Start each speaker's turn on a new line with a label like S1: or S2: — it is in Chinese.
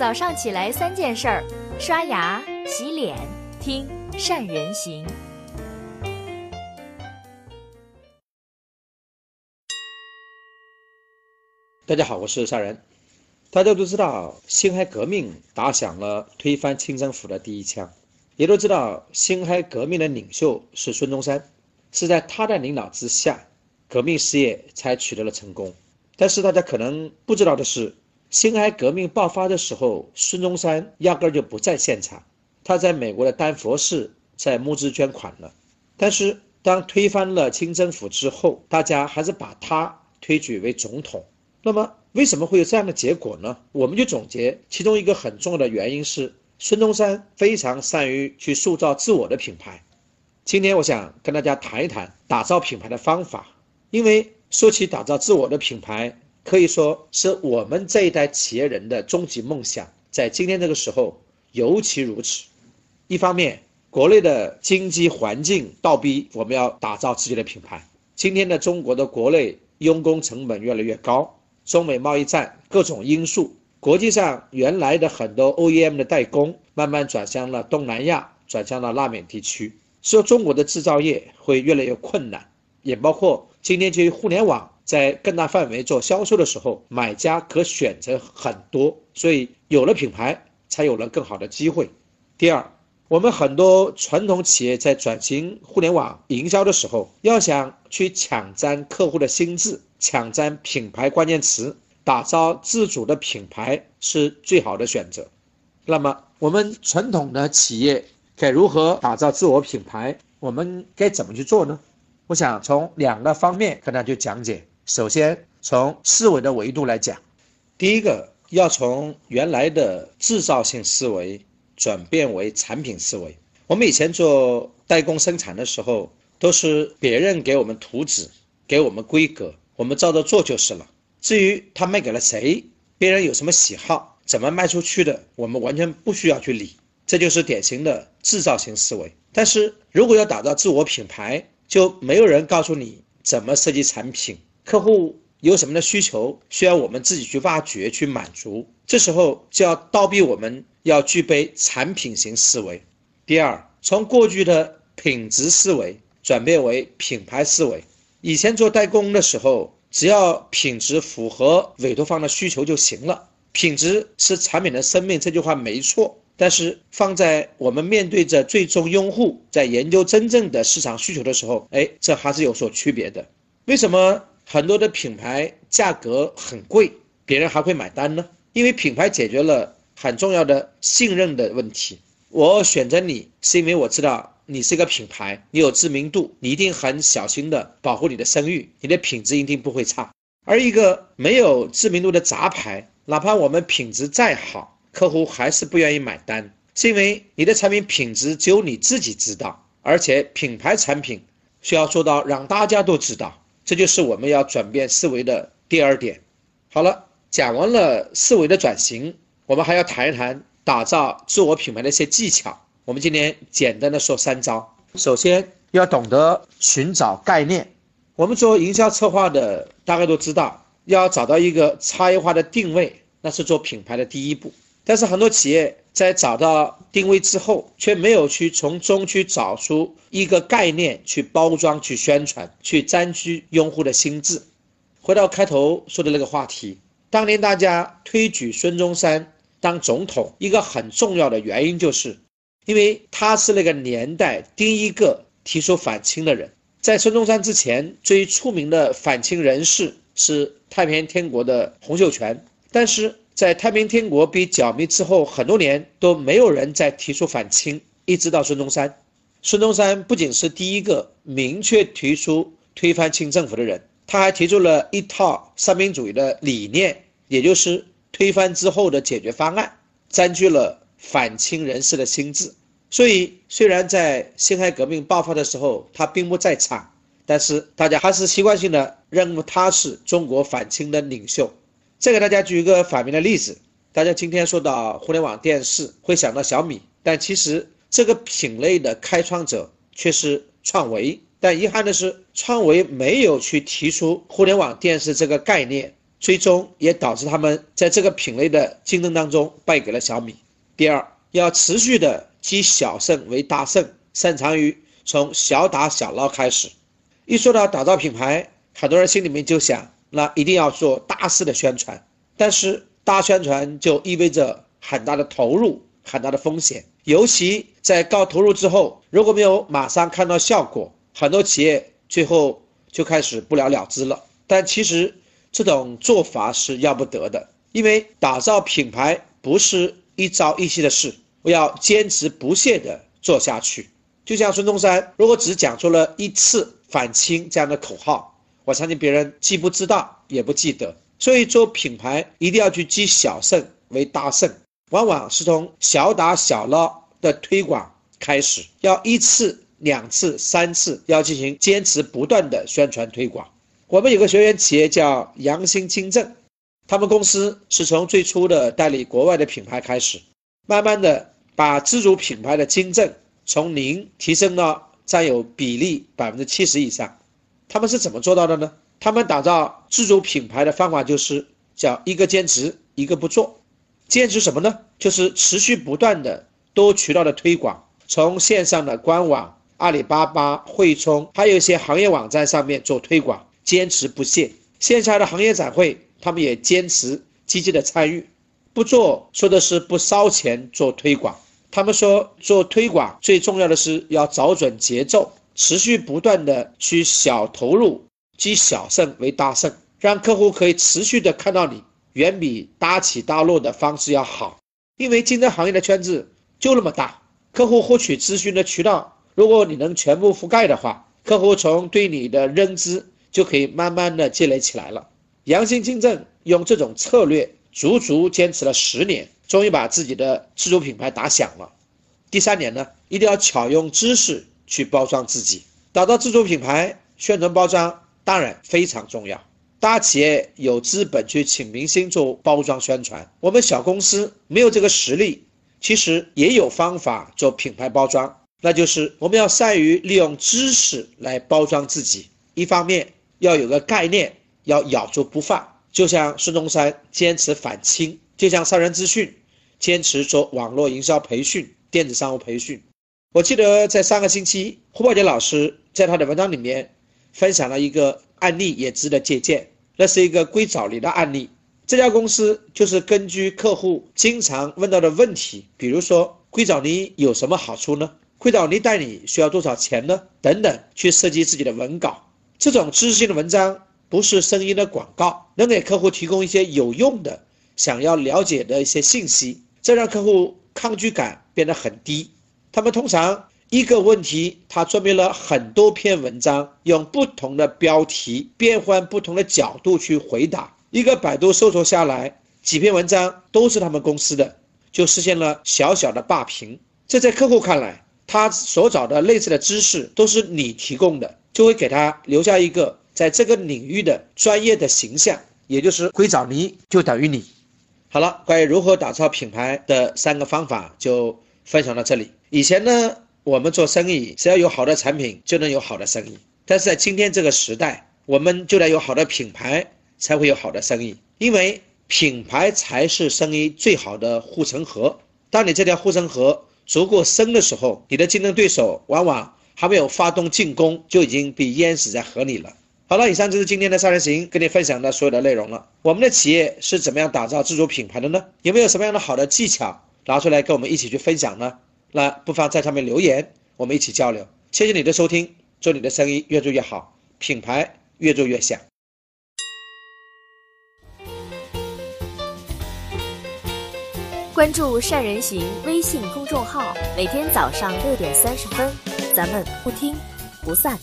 S1: 早上起来三件事儿：刷牙、洗脸、听善人行。
S2: 大家好，我是善人。大家都知道，辛亥革命打响了推翻清政府的第一枪，也都知道辛亥革命的领袖是孙中山，是在他的领导之下，革命事业才取得了成功。但是大家可能不知道的是，辛亥革命爆发的时候，孙中山压根儿就不在现场，他在美国的丹佛市在募资捐款了。但是当推翻了清政府之后，大家还是把他推举为总统。那么为什么会有这样的结果呢？我们就总结，其中一个很重要的原因是孙中山非常善于去塑造自我的品牌。今天我想跟大家谈一谈打造品牌的方法，因为说起打造自我的品牌，可以说是我们这一代企业人的终极梦想，在今天这个时候尤其如此。一方面，国内的经济环境倒逼我们要打造自己的品牌。今天的中国的国内用工成本越来越高。中美贸易战各种因素，国际上原来的很多 OEM 的代工慢慢转向了东南亚，转向了拉美地区，所以中国的制造业会越来越困难。也包括今天基于互联网在更大范围做销售的时候，买家可选择很多，所以有了品牌，才有了更好的机会。第二，我们很多传统企业在转型互联网营销的时候，要想去抢占客户的心智。抢占品牌关键词，打造自主的品牌是最好的选择。那么，我们传统的企业该如何打造自我品牌？我们该怎么去做呢？我想从两个方面跟大家去讲解。首先，从思维的维度来讲，第一个要从原来的制造性思维转变为产品思维。我们以前做代工生产的时候，都是别人给我们图纸，给我们规格。我们照着做就是了。至于他卖给了谁，别人有什么喜好，怎么卖出去的，我们完全不需要去理。这就是典型的制造型思维。但是如果要打造自我品牌，就没有人告诉你怎么设计产品，客户有什么的需求，需要我们自己去挖掘、去满足。这时候就要倒逼我们要具备产品型思维。第二，从过去的品质思维转变为品牌思维。以前做代工的时候，只要品质符合委托方的需求就行了。品质是产品的生命，这句话没错。但是放在我们面对着最终用户，在研究真正的市场需求的时候，哎，这还是有所区别的。为什么很多的品牌价格很贵，别人还会买单呢？因为品牌解决了很重要的信任的问题。我选择你是因为我知道。你是一个品牌，你有知名度，你一定很小心的保护你的声誉，你的品质一定不会差。而一个没有知名度的杂牌，哪怕我们品质再好，客户还是不愿意买单，是因为你的产品品质只有你自己知道，而且品牌产品需要做到让大家都知道，这就是我们要转变思维的第二点。好了，讲完了思维的转型，我们还要谈一谈打造自我品牌的一些技巧。我们今天简单的说三招。首先要懂得寻找概念。我们做营销策划的，大概都知道，要找到一个差异化的定位，那是做品牌的第一步。但是很多企业在找到定位之后，却没有去从中去找出一个概念去包装、去宣传、去占据用户的心智。回到开头说的那个话题，当年大家推举孙中山当总统，一个很重要的原因就是。因为他是那个年代第一个提出反清的人，在孙中山之前，最出名的反清人士是太平天国的洪秀全，但是在太平天国被剿灭之后，很多年都没有人再提出反清，一直到孙中山。孙中山不仅是第一个明确提出推翻清政府的人，他还提出了一套三民主义的理念，也就是推翻之后的解决方案，占据了反清人士的心智。所以，虽然在辛亥革命爆发的时候他并不在场，但是大家还是习惯性的认为他是中国反清的领袖。再给大家举一个反面的例子，大家今天说到互联网电视会想到小米，但其实这个品类的开创者却是创维。但遗憾的是，创维没有去提出互联网电视这个概念，最终也导致他们在这个品类的竞争当中败给了小米。第二，要持续的积小胜为大胜，擅长于从小打小闹开始。一说到打造品牌，很多人心里面就想，那一定要做大肆的宣传。但是大宣传就意味着很大的投入，很大的风险。尤其在高投入之后，如果没有马上看到效果，很多企业最后就开始不了了之了。但其实这种做法是要不得的，因为打造品牌不是一朝一夕的事，我要坚持不懈地做下去。就像孙中山，如果只讲出了一次反清这样的口号，我相信别人既不知道也不记得。所以做品牌一定要去积小胜为大胜。往往是从小打小捞的推广开始，要一次、两次、三次，要进行坚持不断的宣传推广。我们有个学员企业叫阳兴金正，他们公司是从最初的代理国外的品牌开始，慢慢的把自主品牌的金正从零提升到占有比例百分之七十以上。他们是怎么做到的呢？他们打造自主品牌的方法就是叫一个坚持，一个不做。坚持什么呢？就是持续不断的多渠道的推广，从线上的官网、阿里巴巴、汇充，还有一些行业网站上面做推广，坚持不懈。线下的行业展会，他们也坚持积极的参与。不做说的是不烧钱做推广。他们说做推广最重要的是要找准节奏，持续不断的去小投入积小胜为大胜，让客户可以持续的看到你。远比大起大落的方式要好，因为竞争行业的圈子就那么大，客户获取咨询的渠道，如果你能全部覆盖的话，客户从对你的认知就可以慢慢的积累起来了。阳兴金正用这种策略，足足坚持了十年，终于把自己的自主品牌打响了。第三点呢，一定要巧用知识去包装自己，打造自主品牌，宣传包装当然非常重要。大企业有资本去请明星做包装宣传，我们小公司没有这个实力，其实也有方法做品牌包装，那就是我们要善于利用知识来包装自己。一方面要有个概念，要咬住不放，就像孙中山坚持反清，就像上人资讯坚持做网络营销培训、电子商务培训。我记得在上个星期，胡宝杰老师在他的文章里面分享了一个。案例也值得借鉴，那是一个硅藻泥的案例。这家公司就是根据客户经常问到的问题，比如说硅藻泥有什么好处呢？硅藻泥代理需要多少钱呢？等等，去设计自己的文稿。这种知识性的文章不是声音的广告，能给客户提供一些有用的、想要了解的一些信息，这让客户抗拒感变得很低。他们通常。一个问题，他准备了很多篇文章，用不同的标题，变换不同的角度去回答。一个百度搜索下来，几篇文章都是他们公司的，就实现了小小的霸屏。这在客户看来，他所找的类似的知识都是你提供的，就会给他留下一个在这个领域的专业的形象，也就是硅藻泥就等于你。好了，关于如何打造品牌的三个方法就分享到这里。以前呢？我们做生意，只要有好的产品，就能有好的生意。但是在今天这个时代，我们就得有好的品牌，才会有好的生意。因为品牌才是生意最好的护城河。当你这条护城河足够深的时候，你的竞争对手往往还没有发动进攻，就已经被淹死在河里了。好了，以上就是今天的三人行跟你分享的所有的内容了。我们的企业是怎么样打造自主品牌的呢？有没有什么样的好的技巧拿出来跟我们一起去分享呢？那不妨在上面留言，我们一起交流。谢谢你的收听，祝你的生意越做越好，品牌越做越响。
S1: 关注善人行微信公众号，每天早上六点三十分，咱们不听不散。